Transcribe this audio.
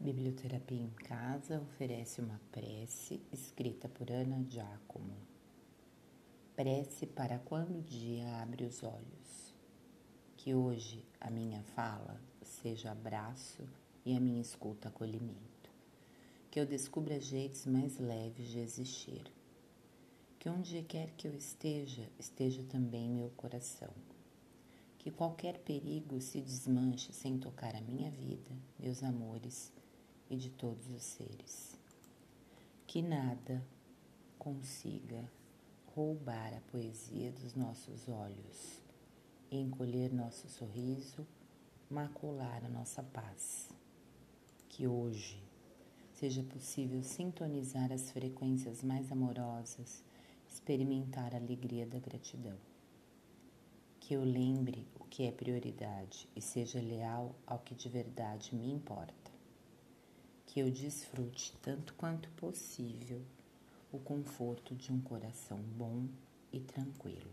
Biblioterapia em Casa oferece uma prece escrita por Ana Giacomo. Prece para quando o dia abre os olhos. Que hoje a minha fala seja abraço e a minha escuta acolhimento. Que eu descubra jeitos mais leves de existir. Que onde quer que eu esteja, esteja também meu coração que qualquer perigo se desmanche sem tocar a minha vida, meus amores e de todos os seres. Que nada consiga roubar a poesia dos nossos olhos, encolher nosso sorriso, macular a nossa paz. Que hoje seja possível sintonizar as frequências mais amorosas, experimentar a alegria da gratidão que eu lembre o que é prioridade e seja leal ao que de verdade me importa. Que eu desfrute tanto quanto possível o conforto de um coração bom e tranquilo.